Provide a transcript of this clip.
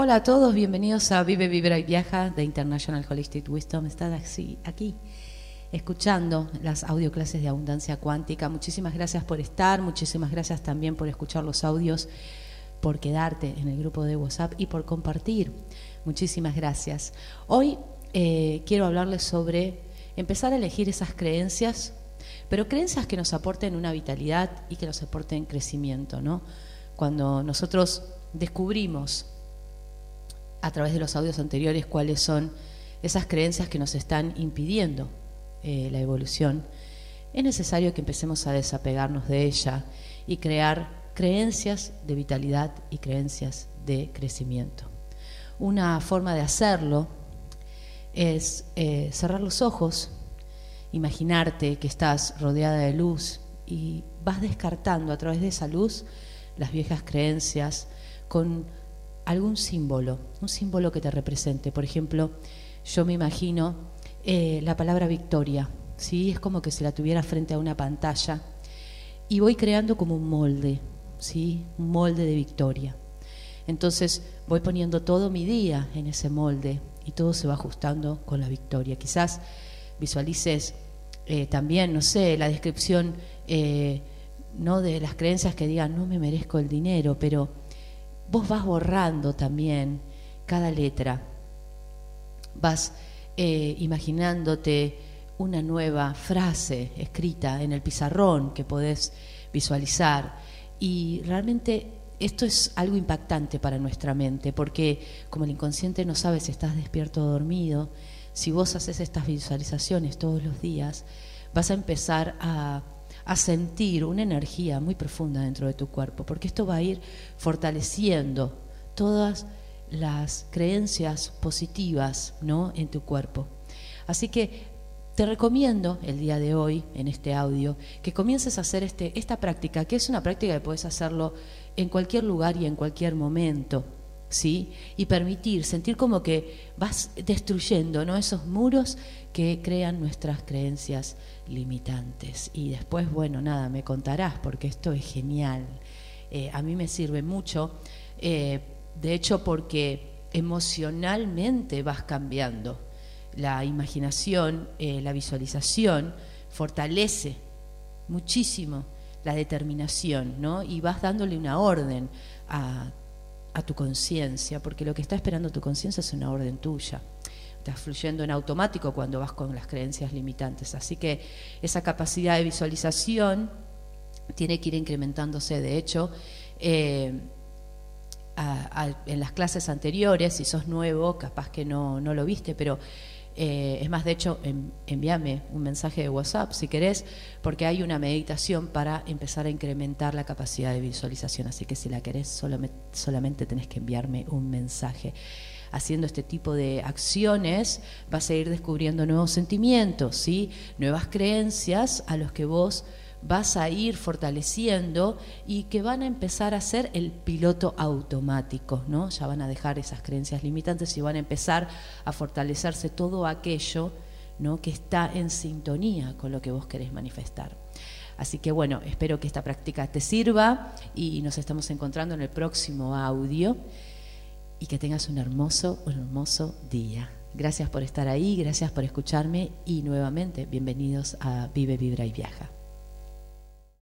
Hola a todos, bienvenidos a Vive, Vibra y Viaja de International Holistic Wisdom. Estás aquí, aquí escuchando las audioclases de abundancia cuántica. Muchísimas gracias por estar, muchísimas gracias también por escuchar los audios, por quedarte en el grupo de WhatsApp y por compartir. Muchísimas gracias. Hoy eh, quiero hablarles sobre empezar a elegir esas creencias, pero creencias que nos aporten una vitalidad y que nos aporten crecimiento, ¿no? Cuando nosotros descubrimos a través de los audios anteriores cuáles son esas creencias que nos están impidiendo eh, la evolución, es necesario que empecemos a desapegarnos de ella y crear creencias de vitalidad y creencias de crecimiento. Una forma de hacerlo es eh, cerrar los ojos, imaginarte que estás rodeada de luz y vas descartando a través de esa luz las viejas creencias con algún símbolo, un símbolo que te represente. Por ejemplo, yo me imagino eh, la palabra victoria, ¿sí? es como que se la tuviera frente a una pantalla y voy creando como un molde, ¿sí? un molde de victoria. Entonces voy poniendo todo mi día en ese molde y todo se va ajustando con la victoria. Quizás visualices eh, también, no sé, la descripción eh, no de las creencias que digan no me merezco el dinero, pero vos vas borrando también cada letra, vas eh, imaginándote una nueva frase escrita en el pizarrón que podés visualizar. Y realmente esto es algo impactante para nuestra mente porque como el inconsciente no sabe si estás despierto o dormido, si vos haces estas visualizaciones todos los días, vas a empezar a a sentir una energía muy profunda dentro de tu cuerpo, porque esto va a ir fortaleciendo todas las creencias positivas ¿no? en tu cuerpo. Así que te recomiendo el día de hoy, en este audio, que comiences a hacer este, esta práctica, que es una práctica que puedes hacerlo en cualquier lugar y en cualquier momento. ¿Sí? Y permitir, sentir como que vas destruyendo ¿no? esos muros que crean nuestras creencias limitantes. Y después, bueno, nada, me contarás, porque esto es genial. Eh, a mí me sirve mucho, eh, de hecho, porque emocionalmente vas cambiando. La imaginación, eh, la visualización, fortalece muchísimo la determinación, ¿no? Y vas dándole una orden a a tu conciencia, porque lo que está esperando tu conciencia es una orden tuya. Estás fluyendo en automático cuando vas con las creencias limitantes. Así que esa capacidad de visualización tiene que ir incrementándose. De hecho, eh, en las clases anteriores, si sos nuevo, capaz que no, no lo viste, pero eh, es más, de hecho, envíame un mensaje de WhatsApp si querés, porque hay una meditación para empezar a incrementar la capacidad de visualización. Así que si la querés, solamente, solamente tenés que enviarme un mensaje. Haciendo este tipo de acciones vas a ir descubriendo nuevos sentimientos, ¿sí? nuevas creencias a los que vos vas a ir fortaleciendo y que van a empezar a ser el piloto automático, ¿no? Ya van a dejar esas creencias limitantes y van a empezar a fortalecerse todo aquello, ¿no? que está en sintonía con lo que vos querés manifestar. Así que bueno, espero que esta práctica te sirva y nos estamos encontrando en el próximo audio y que tengas un hermoso, un hermoso día. Gracias por estar ahí, gracias por escucharme y nuevamente bienvenidos a Vive, Vibra y Viaja.